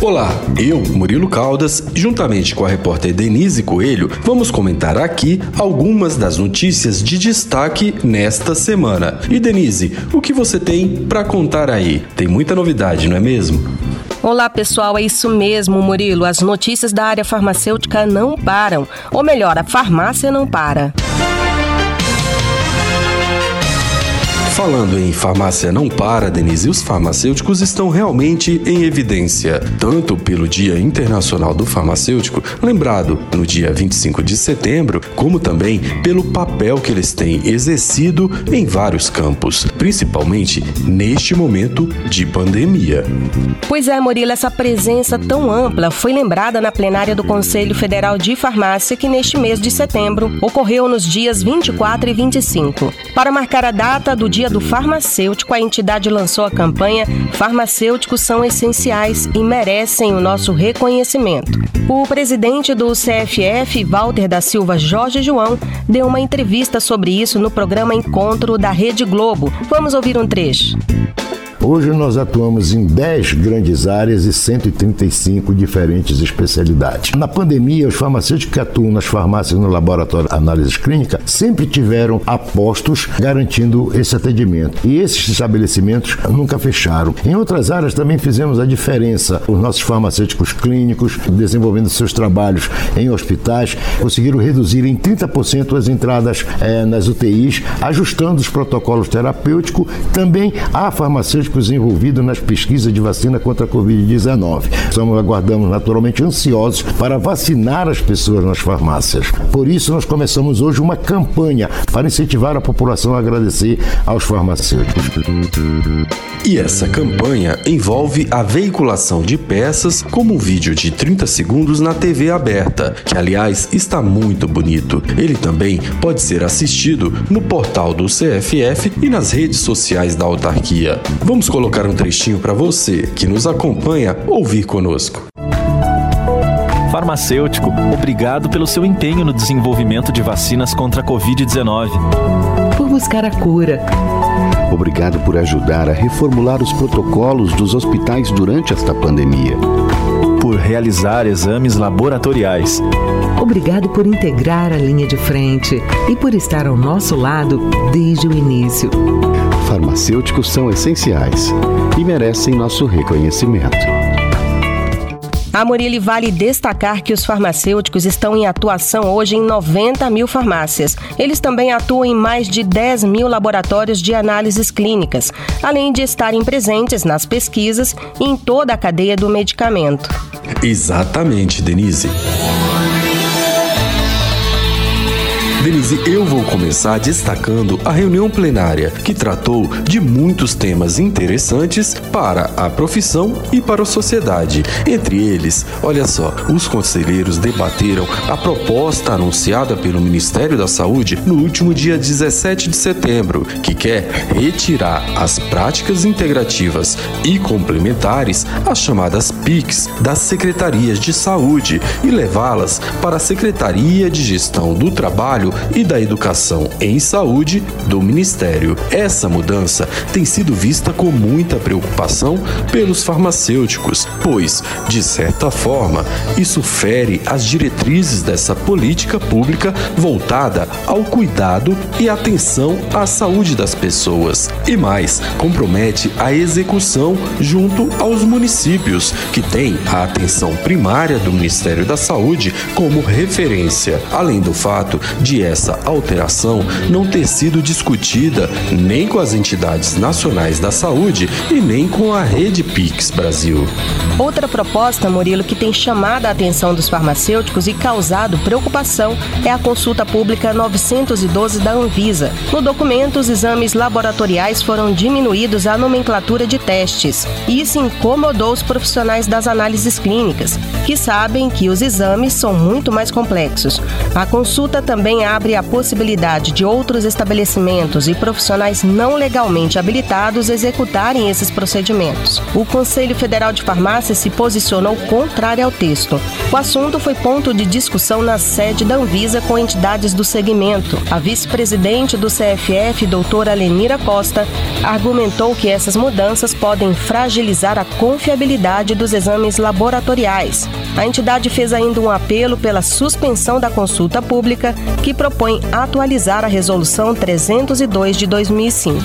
Olá, eu, Murilo Caldas, juntamente com a repórter Denise Coelho, vamos comentar aqui algumas das notícias de destaque nesta semana. E Denise, o que você tem para contar aí? Tem muita novidade, não é mesmo? Olá, pessoal, é isso mesmo, Murilo. As notícias da área farmacêutica não param. Ou melhor, a farmácia não para. Falando em farmácia não para, Denise, os farmacêuticos estão realmente em evidência, tanto pelo Dia Internacional do Farmacêutico, lembrado no dia 25 de setembro, como também pelo papel que eles têm exercido em vários campos, principalmente neste momento de pandemia. Pois é, Murilo, essa presença tão ampla foi lembrada na plenária do Conselho Federal de Farmácia, que neste mês de setembro ocorreu nos dias 24 e 25. Para marcar a data do Dia Dia do Farmacêutico, a entidade lançou a campanha Farmacêuticos são essenciais e merecem o nosso reconhecimento. O presidente do CFF, Walter da Silva Jorge João, deu uma entrevista sobre isso no programa Encontro da Rede Globo. Vamos ouvir um trecho. Hoje nós atuamos em 10 grandes áreas e 135 diferentes especialidades. Na pandemia, os farmacêuticos que atuam nas farmácias no laboratório de análise clínica sempre tiveram apostos garantindo esse atendimento. E esses estabelecimentos nunca fecharam. Em outras áreas também fizemos a diferença. Os nossos farmacêuticos clínicos, desenvolvendo seus trabalhos em hospitais, conseguiram reduzir em 30% as entradas é, nas UTIs, ajustando os protocolos terapêuticos. Também há farmacêuticos médicos envolvidos nas pesquisas de vacina contra a Covid-19. Estamos aguardamos naturalmente ansiosos para vacinar as pessoas nas farmácias. Por isso, nós começamos hoje uma campanha para incentivar a população a agradecer aos farmacêuticos. E essa campanha envolve a veiculação de peças como um vídeo de 30 segundos na TV aberta, que aliás está muito bonito. Ele também pode ser assistido no portal do CFF e nas redes sociais da autarquia. Vamos Vamos colocar um trechinho para você que nos acompanha ouvir conosco. Farmacêutico, obrigado pelo seu empenho no desenvolvimento de vacinas contra a Covid-19. Por buscar a cura. Obrigado por ajudar a reformular os protocolos dos hospitais durante esta pandemia. Por realizar exames laboratoriais. Obrigado por integrar a linha de frente e por estar ao nosso lado desde o início farmacêuticos são essenciais e merecem nosso reconhecimento. A Murilo vale destacar que os farmacêuticos estão em atuação hoje em 90 mil farmácias. Eles também atuam em mais de 10 mil laboratórios de análises clínicas, além de estarem presentes nas pesquisas e em toda a cadeia do medicamento. Exatamente, Denise. Denise, eu vou começar destacando a reunião plenária, que tratou de muitos temas interessantes para a profissão e para a sociedade. Entre eles, olha só, os conselheiros debateram a proposta anunciada pelo Ministério da Saúde no último dia 17 de setembro, que quer retirar as práticas integrativas e complementares, as chamadas PICs, das secretarias de saúde e levá-las para a Secretaria de Gestão do Trabalho e da Educação em Saúde do Ministério. Essa mudança tem sido vista com muita preocupação pelos farmacêuticos, pois, de certa forma, isso fere as diretrizes dessa política pública voltada ao cuidado e atenção à saúde das pessoas. E mais, compromete a execução junto aos municípios, que têm a atenção primária do Ministério da Saúde como referência, além do fato de essa alteração não ter sido discutida nem com as entidades nacionais da saúde e nem com a rede Pix Brasil. Outra proposta, Murilo, que tem chamado a atenção dos farmacêuticos e causado preocupação é a consulta pública 912 da Anvisa. No documento, os exames laboratoriais foram diminuídos à nomenclatura de testes. E isso incomodou os profissionais das análises clínicas, que sabem que os exames são muito mais complexos. A consulta também abre abre a possibilidade de outros estabelecimentos e profissionais não legalmente habilitados executarem esses procedimentos. O Conselho Federal de Farmácia se posicionou contrário ao texto. O assunto foi ponto de discussão na sede da Anvisa com entidades do segmento. A vice-presidente do CFF, doutora Lenira Costa, argumentou que essas mudanças podem fragilizar a confiabilidade dos exames laboratoriais. A entidade fez ainda um apelo pela suspensão da consulta pública, que propõe atualizar a Resolução 302 de 2005.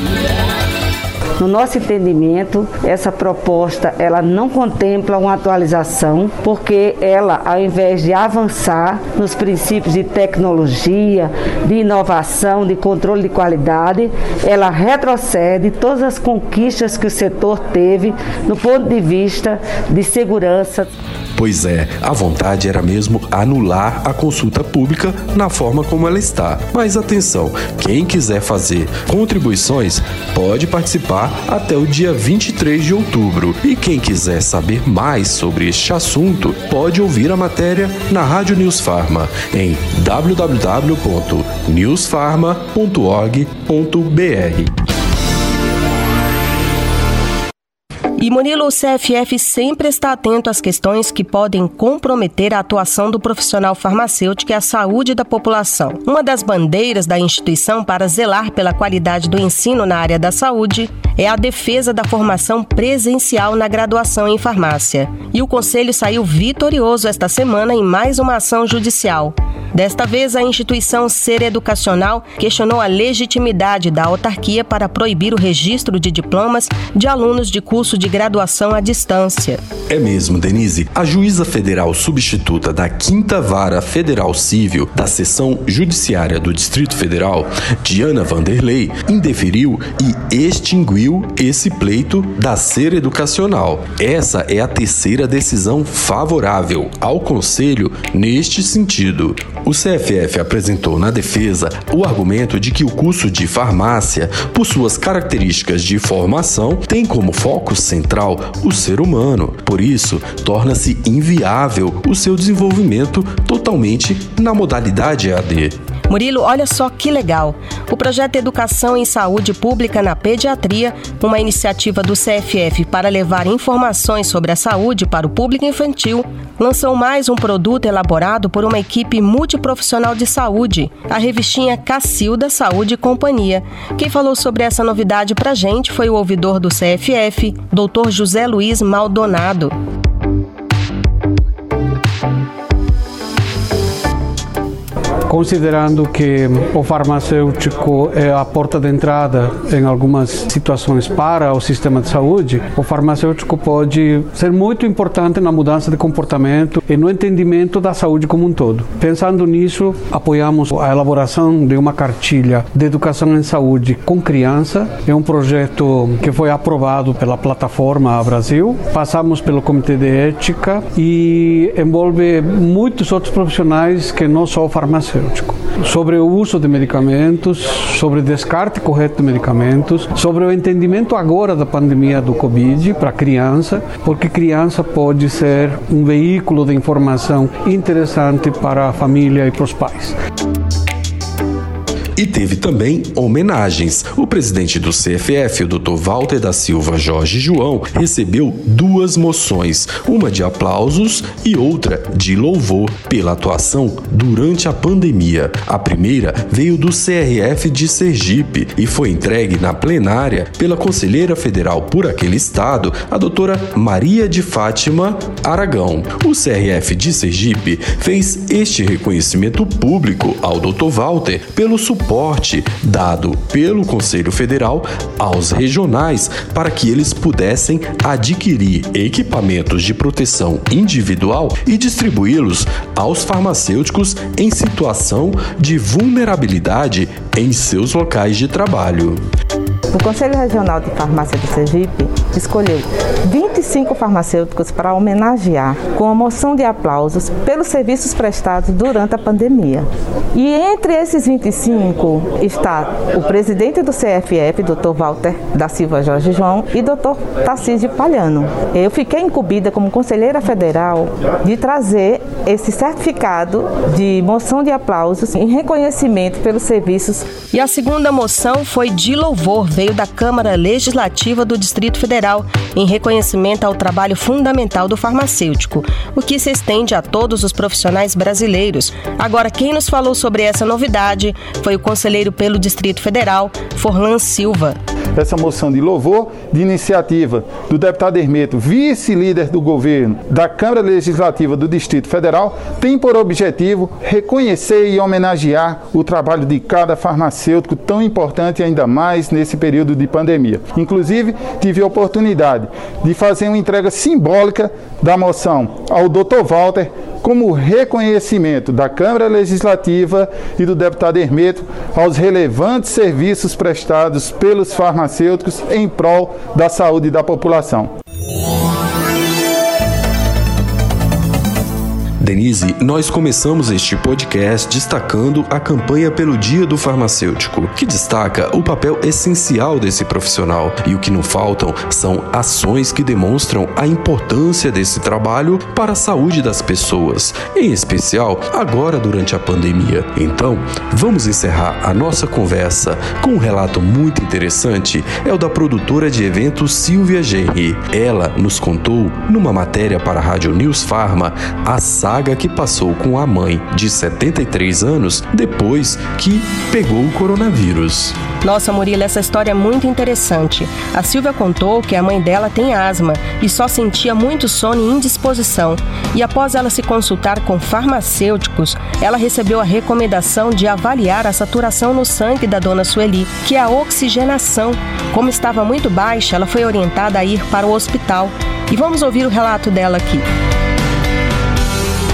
No nosso entendimento, essa proposta ela não contempla uma atualização, porque ela, ao invés de avançar nos princípios de tecnologia, de inovação, de controle de qualidade, ela retrocede todas as conquistas que o setor teve no ponto de vista de segurança. Pois é, a vontade era mesmo anular a consulta pública na forma como ela está. Mas atenção, quem quiser fazer contribuições pode participar até o dia 23 de outubro. E quem quiser saber mais sobre este assunto, pode ouvir a matéria na Rádio News Farma em www.newsfarma.org.br. E Murilo, o CFF sempre está atento às questões que podem comprometer a atuação do profissional farmacêutico e a saúde da população. Uma das bandeiras da instituição para zelar pela qualidade do ensino na área da saúde é a defesa da formação presencial na graduação em farmácia. E o Conselho saiu vitorioso esta semana em mais uma ação judicial. Desta vez, a instituição Ser Educacional questionou a legitimidade da autarquia para proibir o registro de diplomas de alunos de curso de graduação à distância. É mesmo, Denise. A juíza federal substituta da Quinta Vara Federal Civil da Seção Judiciária do Distrito Federal, Diana Vanderlei, indeferiu e extinguiu esse pleito da Ser Educacional. Essa é a terceira decisão favorável ao Conselho neste sentido. O CFF apresentou na defesa o argumento de que o curso de farmácia, por suas características de formação, tem como foco central o ser humano. Por isso, torna-se inviável o seu desenvolvimento totalmente na modalidade EAD. Murilo, olha só que legal. O projeto Educação em Saúde Pública na Pediatria, uma iniciativa do CFF para levar informações sobre a saúde para o público infantil, lançou mais um produto elaborado por uma equipe multiprofissional de saúde, a revistinha Cacilda Saúde e Companhia. Quem falou sobre essa novidade pra gente foi o ouvidor do CFF, Dr. José Luiz Maldonado. Considerando que o farmacêutico é a porta de entrada em algumas situações para o sistema de saúde, o farmacêutico pode ser muito importante na mudança de comportamento e no entendimento da saúde como um todo. Pensando nisso, apoiamos a elaboração de uma cartilha de educação em saúde com criança. É um projeto que foi aprovado pela plataforma Brasil. Passamos pelo Comitê de Ética e envolve muitos outros profissionais que não só o farmacêutico farmacêutico, sobre o uso de medicamentos, sobre descarte correto de medicamentos, sobre o entendimento agora da pandemia do Covid para criança, porque criança pode ser um veículo de informação interessante para a família e para os pais. E teve também homenagens. O presidente do CFF, o Dr. Walter da Silva Jorge João, recebeu duas moções, uma de aplausos e outra de louvor pela atuação durante a pandemia. A primeira veio do CRF de Sergipe e foi entregue na plenária pela conselheira federal por aquele estado, a doutora Maria de Fátima Aragão. O CRF de Sergipe fez este reconhecimento público ao Dr. Walter pelo suporte suporte dado pelo Conselho Federal aos regionais para que eles pudessem adquirir equipamentos de proteção individual e distribuí-los aos farmacêuticos em situação de vulnerabilidade em seus locais de trabalho. O Conselho Regional de Farmácia de Sergipe escolheu 25 farmacêuticos para homenagear com a moção de aplausos pelos serviços prestados durante a pandemia. E entre esses 25 está o presidente do CFF, Dr. Walter da Silva Jorge João, e Dr. Tarcísio Palhano. Eu fiquei incumbida como conselheira federal de trazer esse certificado de moção de aplausos em reconhecimento pelos serviços. E a segunda moção foi de louvor, veio da Câmara Legislativa do Distrito Federal, em reconhecimento ao trabalho fundamental do farmacêutico, o que se estende a todos os profissionais brasileiros. Agora, quem nos falou sobre essa novidade foi o conselheiro pelo Distrito Federal, Forlan Silva essa moção de louvor de iniciativa do deputado Hermeto, vice-líder do governo da Câmara Legislativa do Distrito Federal, tem por objetivo reconhecer e homenagear o trabalho de cada farmacêutico tão importante ainda mais nesse período de pandemia. Inclusive, tive a oportunidade de fazer uma entrega simbólica da moção ao Dr. Walter como reconhecimento da Câmara Legislativa e do deputado Hermeto aos relevantes serviços prestados pelos farmacêuticos em prol da saúde da população. Denise, nós começamos este podcast destacando a campanha pelo Dia do Farmacêutico, que destaca o papel essencial desse profissional. E o que não faltam são ações que demonstram a importância desse trabalho para a saúde das pessoas, em especial agora durante a pandemia. Então, vamos encerrar a nossa conversa com um relato muito interessante, é o da produtora de eventos Silvia Genri. Ela nos contou, numa matéria para a Rádio News Pharma, a saga que passou com a mãe, de 73 anos, depois que pegou o coronavírus. Nossa, Murilo, essa história é muito interessante. A Silvia contou que a mãe dela tem asma e só sentia muito sono e indisposição. E após ela se consultar com farmacêuticos, ela recebeu a recomendação de avaliar a saturação no sangue da dona Sueli, que é a oxigenação. Como estava muito baixa, ela foi orientada a ir para o hospital. E vamos ouvir o relato dela aqui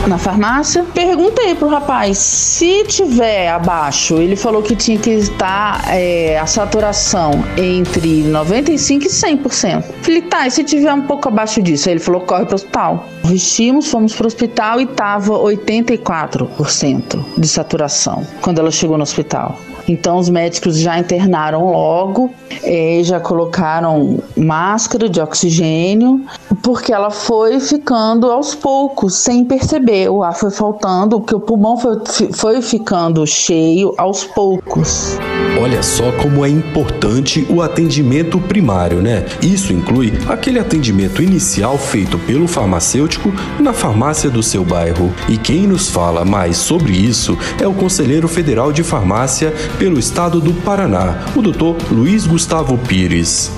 na farmácia. Perguntei pro rapaz se tiver abaixo. Ele falou que tinha que estar é, a saturação entre 95% e 100%. Falei, tá, e se tiver um pouco abaixo disso? Aí ele falou, corre pro hospital. Vestimos, fomos pro hospital e tava 84% de saturação quando ela chegou no hospital. Então os médicos já internaram logo, eh, já colocaram máscara de oxigênio, porque ela foi ficando aos poucos, sem perceber. O ar foi faltando, porque o pulmão foi, foi ficando cheio aos poucos. Olha só como é importante o atendimento primário, né? Isso inclui aquele atendimento inicial feito pelo farmacêutico na farmácia do seu bairro. E quem nos fala mais sobre isso é o conselheiro federal de farmácia pelo estado do Paraná, o Dr. Luiz Gustavo Pires.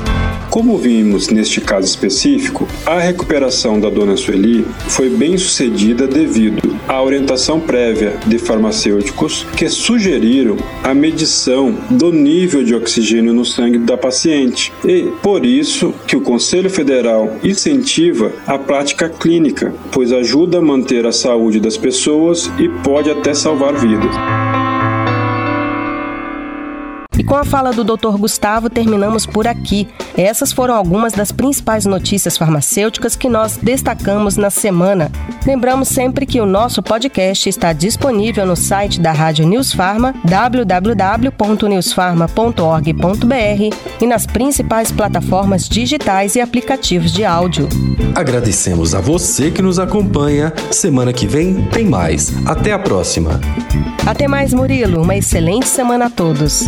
Como vimos neste caso específico, a recuperação da dona Sueli foi bem sucedida devido à orientação prévia de farmacêuticos que sugeriram a medição do nível de oxigênio no sangue da paciente. E por isso que o Conselho Federal incentiva a prática clínica, pois ajuda a manter a saúde das pessoas e pode até salvar vidas. Com a fala do Dr. Gustavo, terminamos por aqui. Essas foram algumas das principais notícias farmacêuticas que nós destacamos na semana. Lembramos sempre que o nosso podcast está disponível no site da Rádio News Pharma, www.newsfarma.org.br e nas principais plataformas digitais e aplicativos de áudio. Agradecemos a você que nos acompanha. Semana que vem tem mais. Até a próxima. Até mais, Murilo. Uma excelente semana a todos.